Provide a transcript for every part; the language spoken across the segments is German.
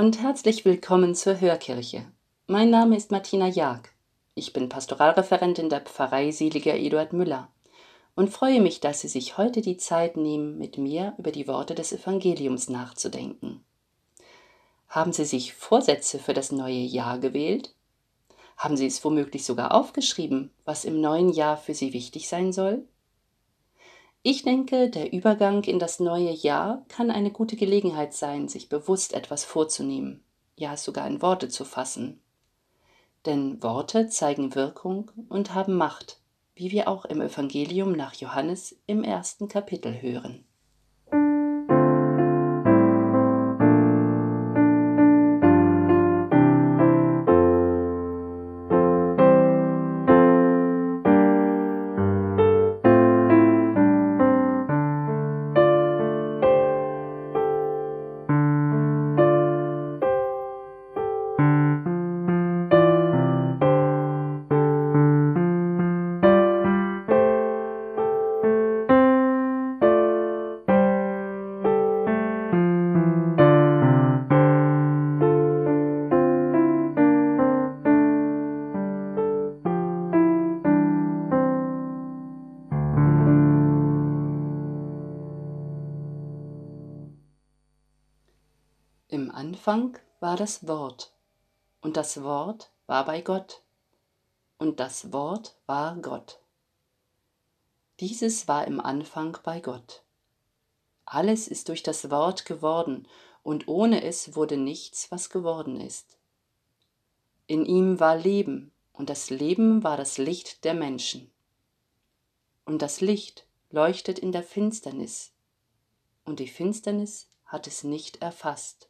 Und herzlich willkommen zur Hörkirche. Mein Name ist Martina Jag. Ich bin Pastoralreferentin der Pfarrei Seliger Eduard Müller und freue mich, dass Sie sich heute die Zeit nehmen, mit mir über die Worte des Evangeliums nachzudenken. Haben Sie sich Vorsätze für das neue Jahr gewählt? Haben Sie es womöglich sogar aufgeschrieben, was im neuen Jahr für Sie wichtig sein soll? Ich denke, der Übergang in das neue Jahr kann eine gute Gelegenheit sein, sich bewusst etwas vorzunehmen, ja sogar in Worte zu fassen. Denn Worte zeigen Wirkung und haben Macht, wie wir auch im Evangelium nach Johannes im ersten Kapitel hören. Anfang war das Wort, und das Wort war bei Gott, und das Wort war Gott. Dieses war im Anfang bei Gott. Alles ist durch das Wort geworden, und ohne es wurde nichts, was geworden ist. In ihm war Leben, und das Leben war das Licht der Menschen. Und das Licht leuchtet in der Finsternis, und die Finsternis hat es nicht erfasst.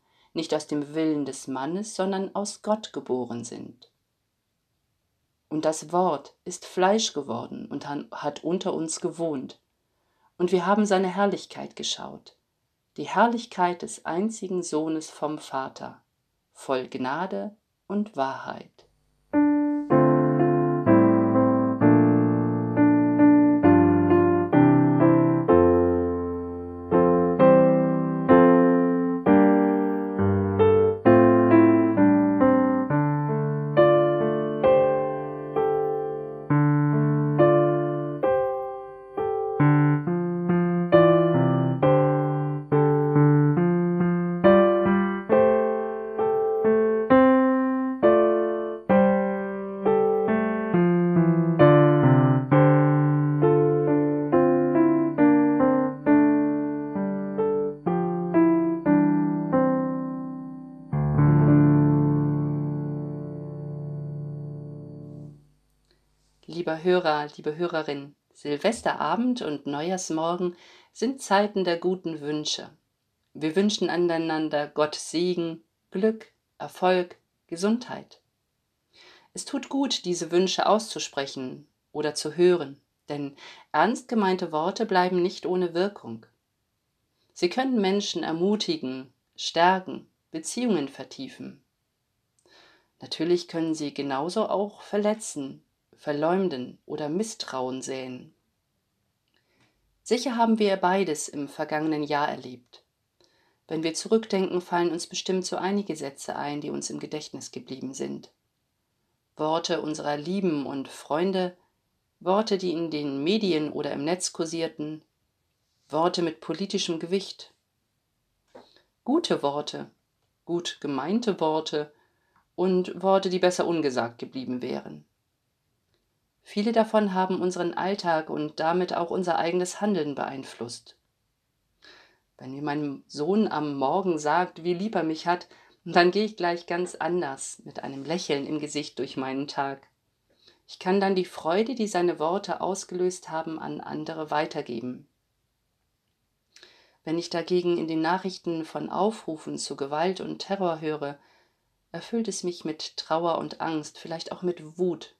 nicht aus dem Willen des Mannes, sondern aus Gott geboren sind. Und das Wort ist Fleisch geworden und hat unter uns gewohnt, und wir haben seine Herrlichkeit geschaut, die Herrlichkeit des einzigen Sohnes vom Vater, voll Gnade und Wahrheit. Lieber Hörer, liebe Hörerin, Silvesterabend und Neujahrsmorgen sind Zeiten der guten Wünsche. Wir wünschen aneinander Gott Segen, Glück, Erfolg, Gesundheit. Es tut gut, diese Wünsche auszusprechen oder zu hören, denn ernst gemeinte Worte bleiben nicht ohne Wirkung. Sie können Menschen ermutigen, stärken, Beziehungen vertiefen. Natürlich können sie genauso auch verletzen, verleumden oder Misstrauen säen. Sicher haben wir beides im vergangenen Jahr erlebt. Wenn wir zurückdenken, fallen uns bestimmt so einige Sätze ein, die uns im Gedächtnis geblieben sind. Worte unserer Lieben und Freunde, Worte, die in den Medien oder im Netz kursierten, Worte mit politischem Gewicht. Gute Worte, gut gemeinte Worte und Worte, die besser ungesagt geblieben wären. Viele davon haben unseren Alltag und damit auch unser eigenes Handeln beeinflusst. Wenn mir mein Sohn am Morgen sagt, wie lieb er mich hat, dann gehe ich gleich ganz anders, mit einem Lächeln im Gesicht durch meinen Tag. Ich kann dann die Freude, die seine Worte ausgelöst haben, an andere weitergeben. Wenn ich dagegen in den Nachrichten von Aufrufen zu Gewalt und Terror höre, erfüllt es mich mit Trauer und Angst, vielleicht auch mit Wut.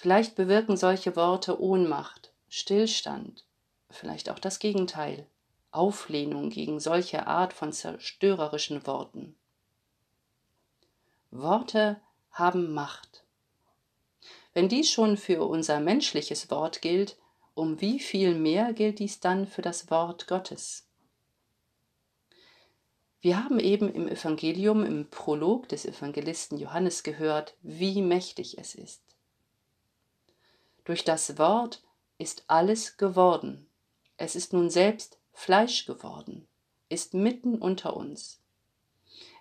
Vielleicht bewirken solche Worte Ohnmacht, Stillstand, vielleicht auch das Gegenteil, Auflehnung gegen solche Art von zerstörerischen Worten. Worte haben Macht. Wenn dies schon für unser menschliches Wort gilt, um wie viel mehr gilt dies dann für das Wort Gottes? Wir haben eben im Evangelium, im Prolog des Evangelisten Johannes gehört, wie mächtig es ist. Durch das Wort ist alles geworden. Es ist nun selbst Fleisch geworden, ist mitten unter uns.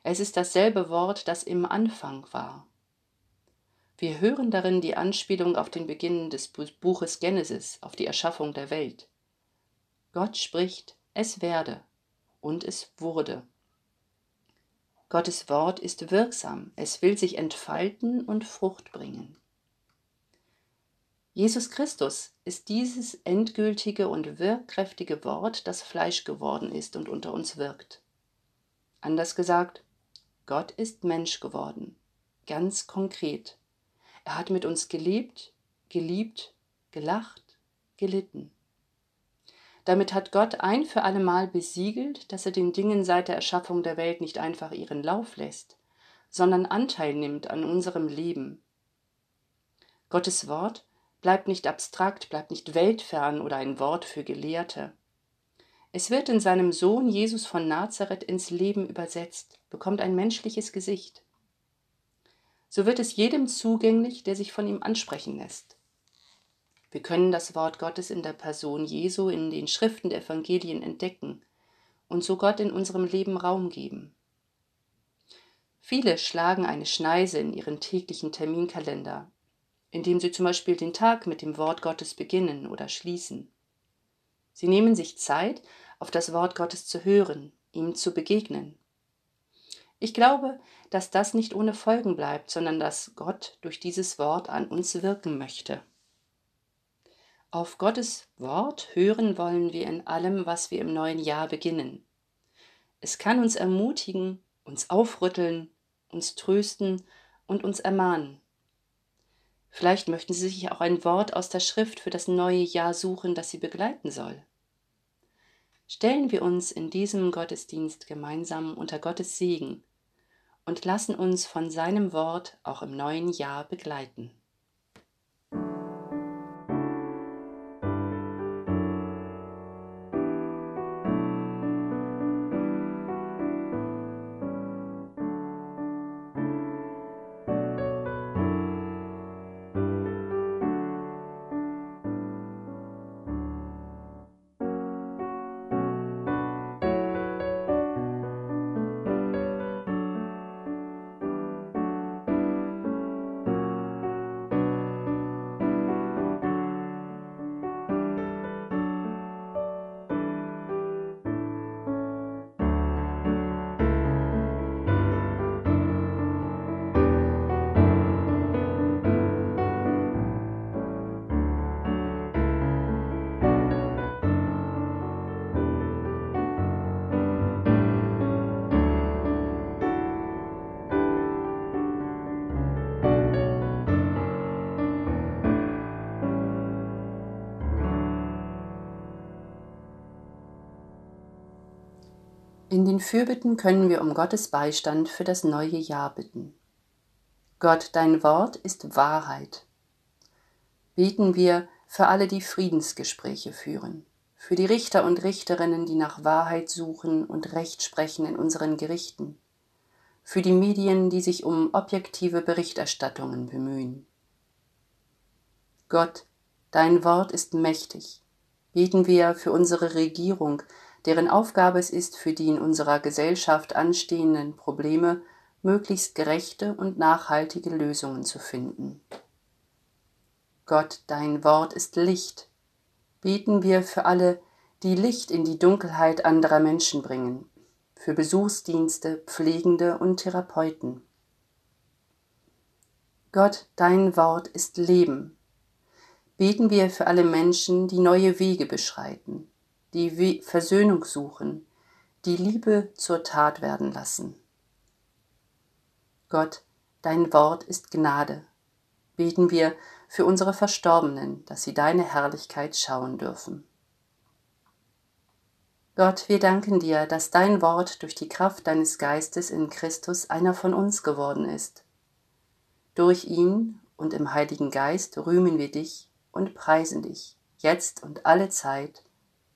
Es ist dasselbe Wort, das im Anfang war. Wir hören darin die Anspielung auf den Beginn des Buches Genesis, auf die Erschaffung der Welt. Gott spricht, es werde, und es wurde. Gottes Wort ist wirksam, es will sich entfalten und Frucht bringen. Jesus Christus ist dieses endgültige und wirkkräftige Wort, das Fleisch geworden ist und unter uns wirkt. Anders gesagt, Gott ist Mensch geworden, ganz konkret. Er hat mit uns gelebt, geliebt, gelacht, gelitten. Damit hat Gott ein für allemal besiegelt, dass er den Dingen seit der Erschaffung der Welt nicht einfach ihren Lauf lässt, sondern Anteil nimmt an unserem Leben. Gottes Wort bleibt nicht abstrakt, bleibt nicht weltfern oder ein Wort für Gelehrte. Es wird in seinem Sohn Jesus von Nazareth ins Leben übersetzt, bekommt ein menschliches Gesicht so wird es jedem zugänglich, der sich von ihm ansprechen lässt. Wir können das Wort Gottes in der Person Jesu in den Schriften der Evangelien entdecken und so Gott in unserem Leben Raum geben. Viele schlagen eine Schneise in ihren täglichen Terminkalender, indem sie zum Beispiel den Tag mit dem Wort Gottes beginnen oder schließen. Sie nehmen sich Zeit, auf das Wort Gottes zu hören, ihm zu begegnen. Ich glaube, dass das nicht ohne Folgen bleibt, sondern dass Gott durch dieses Wort an uns wirken möchte. Auf Gottes Wort hören wollen wir in allem, was wir im neuen Jahr beginnen. Es kann uns ermutigen, uns aufrütteln, uns trösten und uns ermahnen. Vielleicht möchten Sie sich auch ein Wort aus der Schrift für das neue Jahr suchen, das Sie begleiten soll. Stellen wir uns in diesem Gottesdienst gemeinsam unter Gottes Segen und lassen uns von seinem Wort auch im neuen Jahr begleiten. In den Fürbitten können wir um Gottes Beistand für das neue Jahr bitten. Gott, dein Wort ist Wahrheit. Beten wir für alle, die Friedensgespräche führen, für die Richter und Richterinnen, die nach Wahrheit suchen und Recht sprechen in unseren Gerichten, für die Medien, die sich um objektive Berichterstattungen bemühen. Gott, dein Wort ist mächtig. Beten wir für unsere Regierung, deren Aufgabe es ist, für die in unserer Gesellschaft anstehenden Probleme möglichst gerechte und nachhaltige Lösungen zu finden. Gott, dein Wort ist Licht. Beten wir für alle, die Licht in die Dunkelheit anderer Menschen bringen, für Besuchsdienste, Pflegende und Therapeuten. Gott, dein Wort ist Leben. Beten wir für alle Menschen, die neue Wege beschreiten, die Versöhnung suchen, die Liebe zur Tat werden lassen. Gott, dein Wort ist Gnade. Beten wir für unsere Verstorbenen, dass sie deine Herrlichkeit schauen dürfen. Gott, wir danken dir, dass dein Wort durch die Kraft deines Geistes in Christus einer von uns geworden ist. Durch ihn und im Heiligen Geist rühmen wir dich und preisen dich, jetzt und alle Zeit.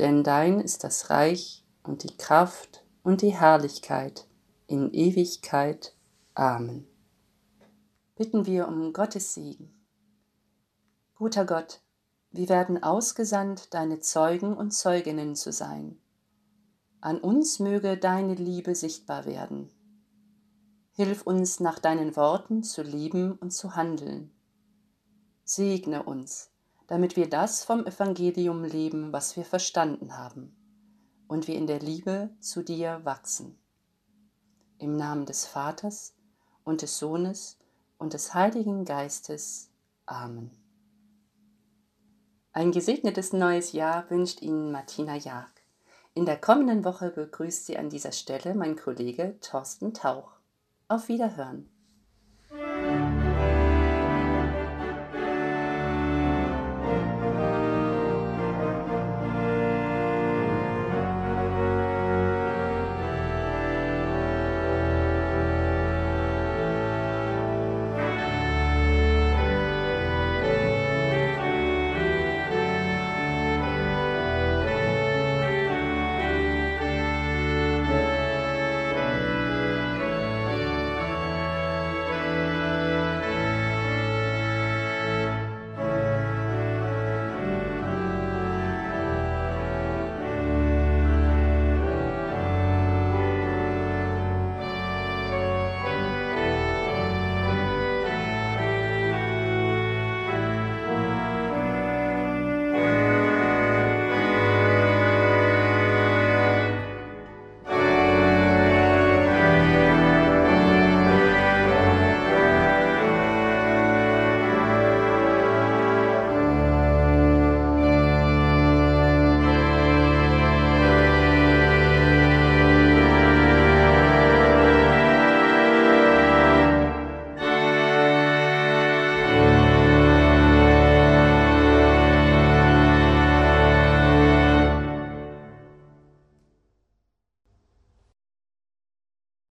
Denn dein ist das Reich und die Kraft und die Herrlichkeit in Ewigkeit. Amen. Bitten wir um Gottes Segen. Guter Gott, wir werden ausgesandt, deine Zeugen und Zeuginnen zu sein. An uns möge deine Liebe sichtbar werden. Hilf uns nach deinen Worten zu lieben und zu handeln. Segne uns, damit wir das vom Evangelium leben, was wir verstanden haben, und wir in der Liebe zu dir wachsen. Im Namen des Vaters und des Sohnes und des Heiligen Geistes. Amen. Ein gesegnetes neues Jahr wünscht Ihnen Martina Jag. In der kommenden Woche begrüßt Sie an dieser Stelle mein Kollege Thorsten Tauch. Auf Wiederhören.